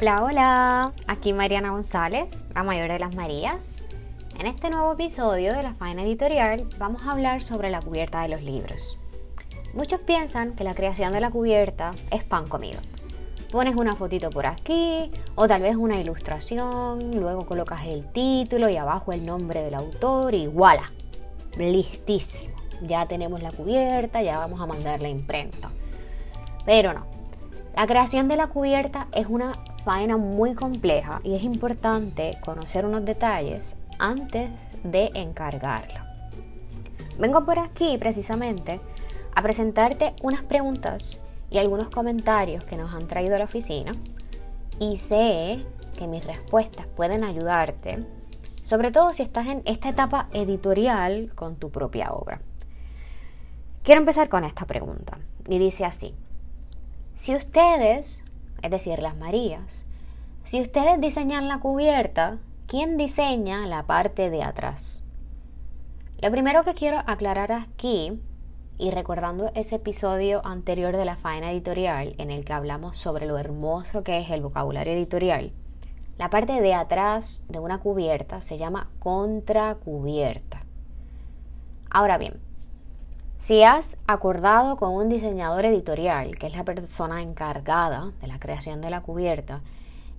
Hola, hola, aquí Mariana González, la mayor de las Marías. En este nuevo episodio de la Faena Editorial vamos a hablar sobre la cubierta de los libros. Muchos piensan que la creación de la cubierta es pan comido. Pones una fotito por aquí o tal vez una ilustración, luego colocas el título y abajo el nombre del autor y voilà, listísimo. Ya tenemos la cubierta, ya vamos a mandar la imprenta. Pero no, la creación de la cubierta es una faena muy compleja y es importante conocer unos detalles antes de encargarla. Vengo por aquí precisamente a presentarte unas preguntas y algunos comentarios que nos han traído a la oficina y sé que mis respuestas pueden ayudarte, sobre todo si estás en esta etapa editorial con tu propia obra. Quiero empezar con esta pregunta y dice así, si ustedes, es decir, las Marías, si ustedes diseñan la cubierta, ¿quién diseña la parte de atrás? Lo primero que quiero aclarar aquí, y recordando ese episodio anterior de la faena editorial en el que hablamos sobre lo hermoso que es el vocabulario editorial, la parte de atrás de una cubierta se llama contracubierta. Ahora bien, si has acordado con un diseñador editorial, que es la persona encargada de la creación de la cubierta,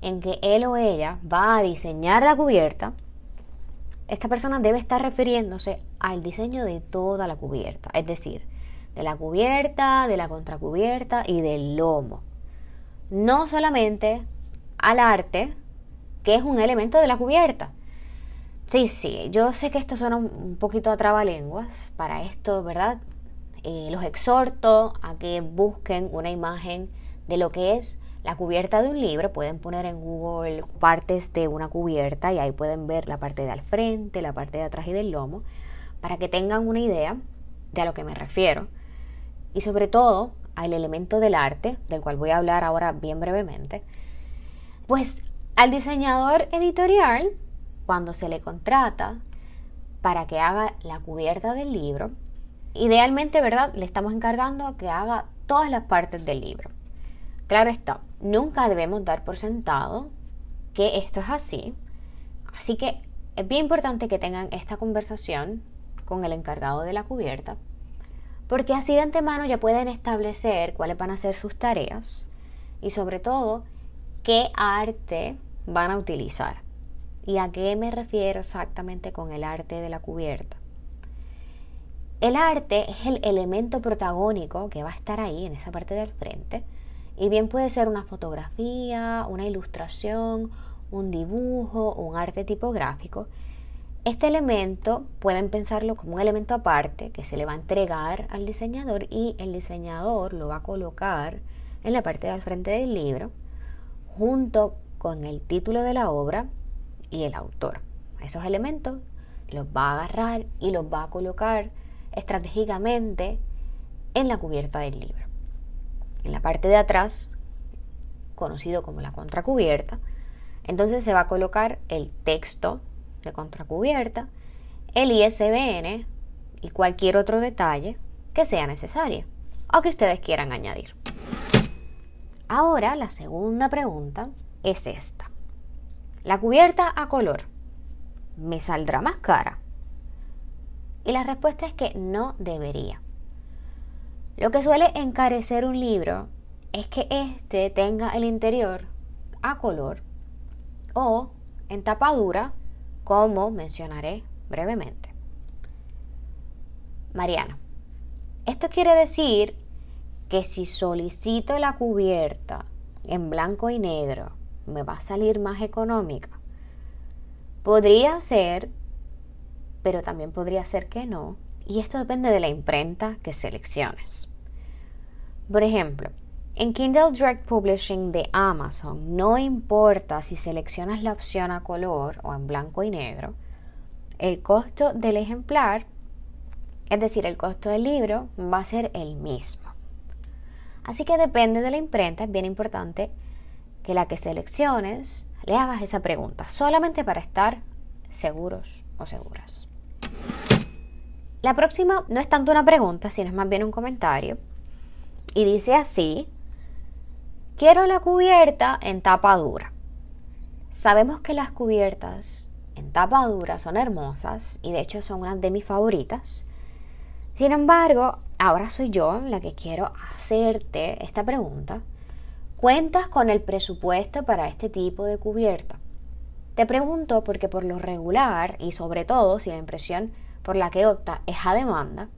en que él o ella va a diseñar la cubierta, esta persona debe estar refiriéndose al diseño de toda la cubierta, es decir, de la cubierta, de la contracubierta y del lomo. No solamente al arte, que es un elemento de la cubierta. Sí, sí, yo sé que esto suena un poquito a trabalenguas, para esto, ¿verdad? Eh, los exhorto a que busquen una imagen de lo que es la cubierta de un libro. Pueden poner en Google partes de una cubierta y ahí pueden ver la parte de al frente, la parte de atrás y del lomo, para que tengan una idea de a lo que me refiero. Y sobre todo al elemento del arte, del cual voy a hablar ahora bien brevemente. Pues al diseñador editorial, cuando se le contrata para que haga la cubierta del libro, Idealmente, ¿verdad? Le estamos encargando que haga todas las partes del libro. Claro está, nunca debemos dar por sentado que esto es así. Así que es bien importante que tengan esta conversación con el encargado de la cubierta, porque así de antemano ya pueden establecer cuáles van a ser sus tareas y sobre todo qué arte van a utilizar. ¿Y a qué me refiero exactamente con el arte de la cubierta? El arte es el elemento protagónico que va a estar ahí en esa parte del frente. Y bien puede ser una fotografía, una ilustración, un dibujo, un arte tipográfico. Este elemento pueden pensarlo como un elemento aparte que se le va a entregar al diseñador y el diseñador lo va a colocar en la parte del frente del libro junto con el título de la obra y el autor. Esos elementos los va a agarrar y los va a colocar estratégicamente en la cubierta del libro. En la parte de atrás, conocido como la contracubierta, entonces se va a colocar el texto de contracubierta, el ISBN y cualquier otro detalle que sea necesario o que ustedes quieran añadir. Ahora la segunda pregunta es esta. ¿La cubierta a color me saldrá más cara y la respuesta es que no debería. Lo que suele encarecer un libro es que éste tenga el interior a color o en tapadura, como mencionaré brevemente. Mariana, esto quiere decir que si solicito la cubierta en blanco y negro, me va a salir más económica. Podría ser pero también podría ser que no, y esto depende de la imprenta que selecciones. Por ejemplo, en Kindle Direct Publishing de Amazon no importa si seleccionas la opción a color o en blanco y negro, el costo del ejemplar, es decir, el costo del libro, va a ser el mismo. Así que depende de la imprenta, es bien importante que la que selecciones le hagas esa pregunta, solamente para estar seguros o seguras. La próxima no es tanto una pregunta, sino es más bien un comentario. Y dice así, quiero la cubierta en tapa dura. Sabemos que las cubiertas en tapa dura son hermosas y de hecho son unas de mis favoritas. Sin embargo, ahora soy yo la que quiero hacerte esta pregunta. ¿Cuentas con el presupuesto para este tipo de cubierta? Te pregunto porque por lo regular y sobre todo si la impresión por la que opta es a demanda,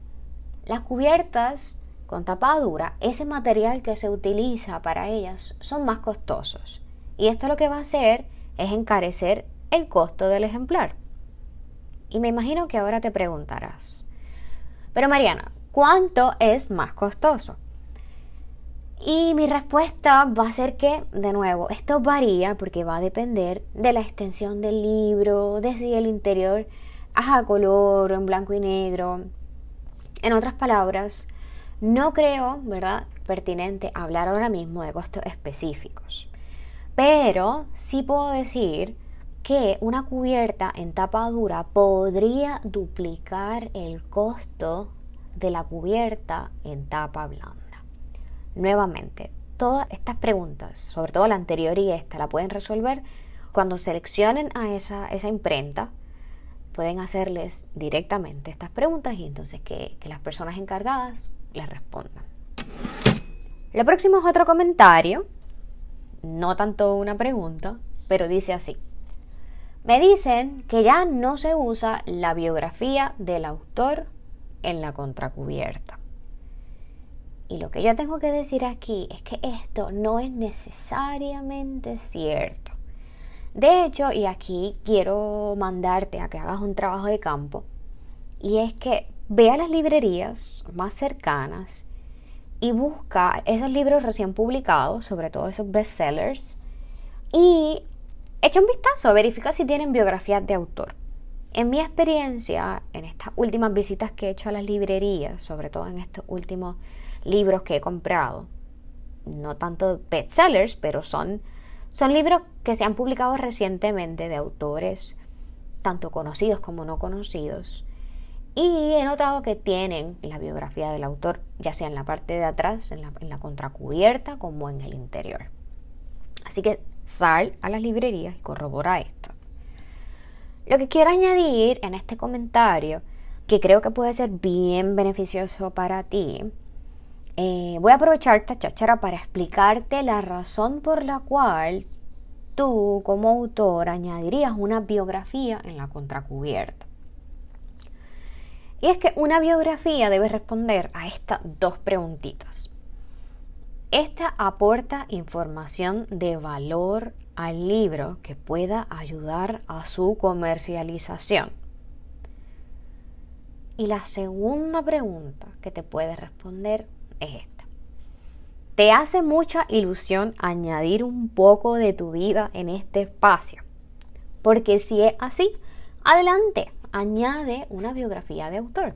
las cubiertas con tapadura, ese material que se utiliza para ellas son más costosos. Y esto lo que va a hacer es encarecer el costo del ejemplar. Y me imagino que ahora te preguntarás, pero Mariana, ¿cuánto es más costoso? Y mi respuesta va a ser que, de nuevo, esto varía porque va a depender de la extensión del libro, desde el interior a color o en blanco y negro. En otras palabras, no creo, ¿verdad?, pertinente hablar ahora mismo de costos específicos. Pero sí puedo decir que una cubierta en tapa dura podría duplicar el costo de la cubierta en tapa blanda. Nuevamente, todas estas preguntas, sobre todo la anterior y esta, la pueden resolver cuando seleccionen a esa, esa imprenta pueden hacerles directamente estas preguntas y entonces que, las personas encargadas les respondan. Lo próximo es otro comentario, no tanto una pregunta, pero dice así. Me dicen que ya no se usa la biografía del autor en la contracubierta. Y lo que yo tengo que decir aquí es que esto no es necesariamente cierto. De hecho, y aquí quiero mandarte a que hagas un trabajo de campo, y es que ve a las librerías más cercanas y busca esos libros recién publicados, sobre todo esos bestsellers, y echa un vistazo, verifica si tienen biografías de autor. En mi experiencia, en estas últimas visitas que he hecho a las librerías, sobre todo en estos últimos libros que he comprado, no tanto bestsellers, pero son son libros que se han publicado recientemente de autores tanto conocidos como no conocidos. Y he notado que tienen la biografía del autor, ya sea en la parte de atrás, en la, contracubierta, como en el interior. Así que sal a las librerías y corrobora esto. Lo que quiero añadir en este comentario, que creo que puede ser bien beneficioso para ti, eh, voy a aprovechar esta cháchara para explicarte la razón por la cual tú como autor añadirías una biografía en la contracubierta. Y es que una biografía debe responder a estas dos preguntitas. Esta aporta información de valor al libro que pueda ayudar a su comercialización. Y la segunda pregunta que te puede responder es esta. ¿Te hace mucha ilusión añadir un poco de tu vida en este espacio? Porque si es así, adelante, añade una biografía de autor.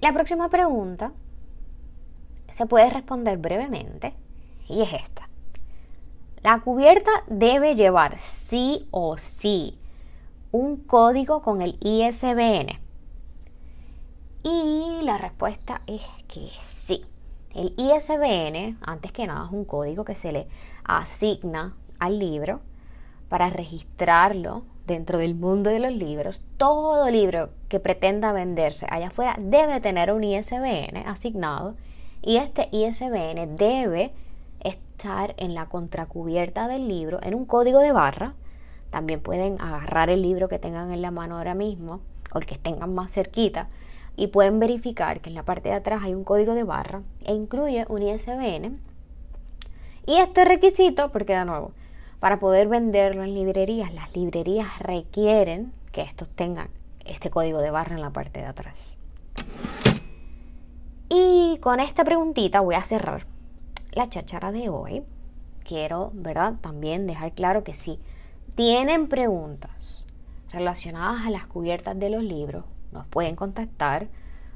La próxima pregunta se puede responder brevemente y es esta. La cubierta debe llevar sí o sí un código con el ISBN. Y la respuesta es que sí. El ISBN, antes que nada, es un código que se le asigna al libro para registrarlo dentro del mundo de los libros. Todo libro que pretenda venderse allá afuera debe tener un ISBN asignado y este ISBN debe estar en la contracubierta del libro en un código de barra. También pueden agarrar el libro que tengan en la mano ahora mismo o el que tengan más cerquita y pueden verificar que en la parte de atrás hay un código de barra e incluye un ISBN. Y esto es requisito porque de nuevo, para poder venderlo en librerías, las librerías requieren que estos tengan este código de barra en la parte de atrás. Y con esta preguntita voy a cerrar la chachara de hoy. Quiero, ¿verdad? También dejar claro que si tienen preguntas relacionadas a las cubiertas de los libros, nos pueden contactar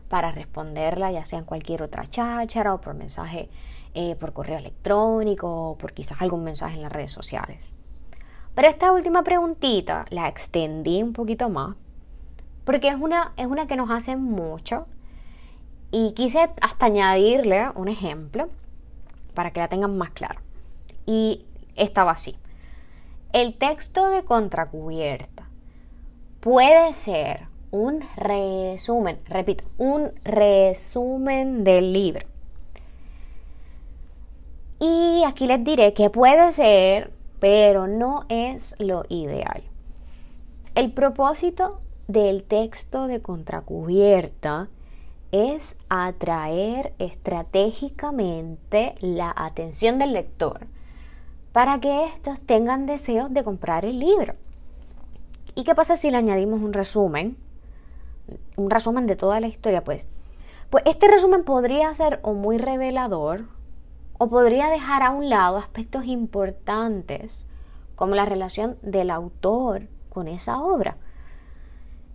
para responderla, ya sea en cualquier otra cháchara o por mensaje eh, por correo electrónico o por quizás algún mensaje en las redes sociales. Pero esta última preguntita la extendí un poquito más porque es una, es una que nos hace mucho y quise hasta añadirle un ejemplo para que la tengan más claro. Y estaba así. El texto de contracubierta puede ser un resumen, repito, un resumen del libro. Y aquí les diré que puede ser, pero no es lo ideal. El propósito del texto de contracubierta es atraer estratégicamente la atención del lector para que estos tengan deseos de comprar el libro. ¿Y qué pasa si le añadimos un resumen? Un resumen de toda la historia, pues. Pues este resumen podría ser o muy revelador o podría dejar a un lado aspectos importantes como la relación del autor con esa obra.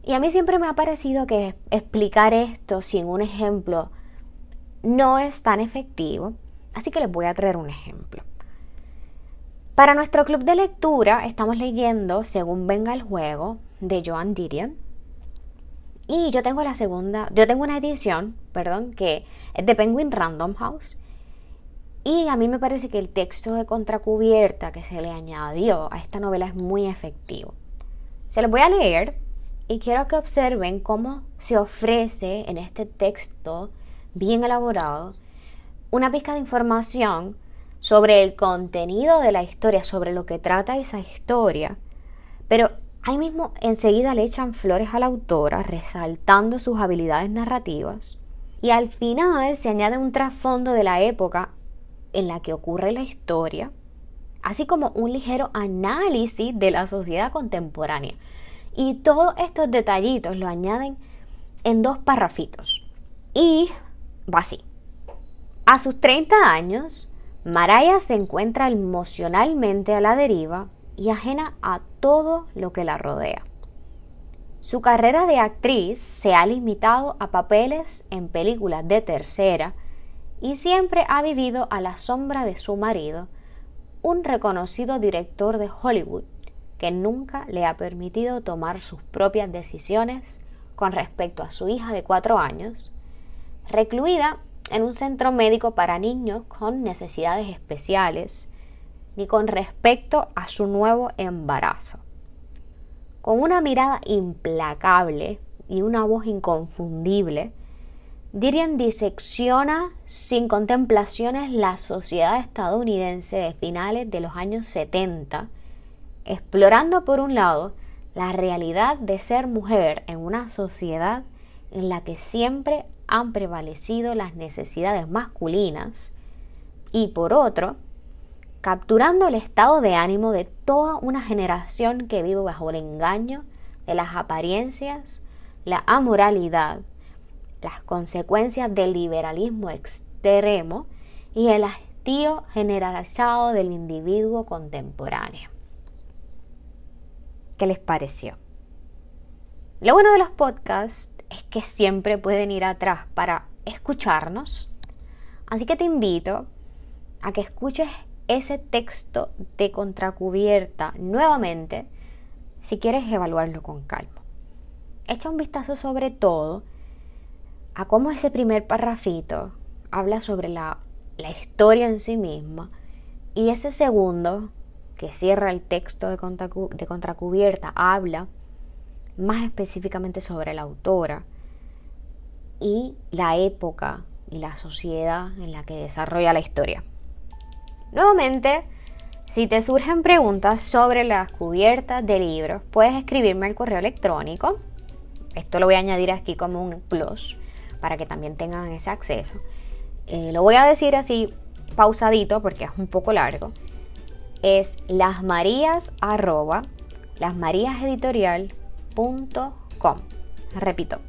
Y a mí siempre me ha parecido que explicar esto sin un ejemplo no es tan efectivo, así que les voy a traer un ejemplo. Para nuestro club de lectura estamos leyendo Según venga el juego de Joan Didion. Y yo tengo la segunda, yo tengo una edición, perdón, que es de Penguin Random House. Y a mí me parece que el texto de contracubierta que se le añadió a esta novela es muy efectivo. Se los voy a leer y quiero que observen cómo se ofrece en este texto bien elaborado una pizca de información sobre el contenido de la historia, sobre lo que trata esa historia, pero ahí mismo enseguida le echan flores a la autora, resaltando sus habilidades narrativas, y al final se añade un trasfondo de la época en la que ocurre la historia, así como un ligero análisis de la sociedad contemporánea. Y todos estos detallitos lo añaden en dos parrafitos. Y va así. A sus 30 años, Maraya se encuentra emocionalmente a la deriva y ajena a todo lo que la rodea. Su carrera de actriz se ha limitado a papeles en películas de tercera y siempre ha vivido a la sombra de su marido, un reconocido director de Hollywood que nunca le ha permitido tomar sus propias decisiones con respecto a su hija de cuatro años, recluida en un centro médico para niños con necesidades especiales, ni con respecto a su nuevo embarazo. Con una mirada implacable y una voz inconfundible, Dirian disecciona sin contemplaciones la sociedad estadounidense de finales de los años 70 explorando por un lado la realidad de ser mujer en una sociedad en la que siempre han prevalecido las necesidades masculinas y por otro, capturando el estado de ánimo de toda una generación que vive bajo el engaño de las apariencias, la amoralidad, las consecuencias del liberalismo extremo y el hastío generalizado del individuo contemporáneo. ¿Qué les pareció? Lo bueno de los podcasts es que siempre pueden ir atrás para escucharnos. Así que te invito a que escuches ese texto de contracubierta nuevamente si quieres evaluarlo con calma. Echa un vistazo sobre todo a cómo ese primer parrafito habla sobre la, la historia en sí misma y ese segundo que cierra el texto de, contracubierta habla más específicamente sobre la autora y la época y la sociedad en la que desarrolla la historia. Nuevamente, si te surgen preguntas sobre las cubiertas de libros, puedes escribirme al correo electrónico. Esto lo voy a añadir aquí como un plus para que también tengan ese acceso. Eh, lo voy a decir así pausadito porque es un poco largo es lasmarías arroba. Repito,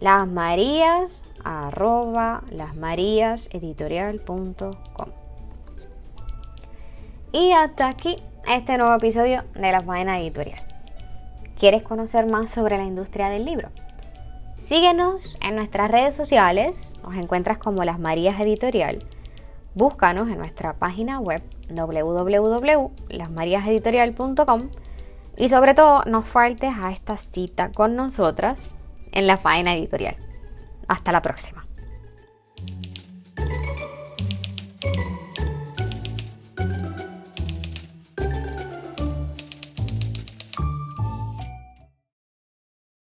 lasmarías. Y hasta aquí este nuevo episodio de La Faena Editorial. ¿Quieres conocer más sobre la industria del libro? Síguenos en nuestras redes sociales, nos encuentras como Las Marías Editorial Búscanos en nuestra página web www.lasmariaseditorial.com Y sobre todo, no faltes a esta cita con nosotras en la faena editorial. Hasta la próxima.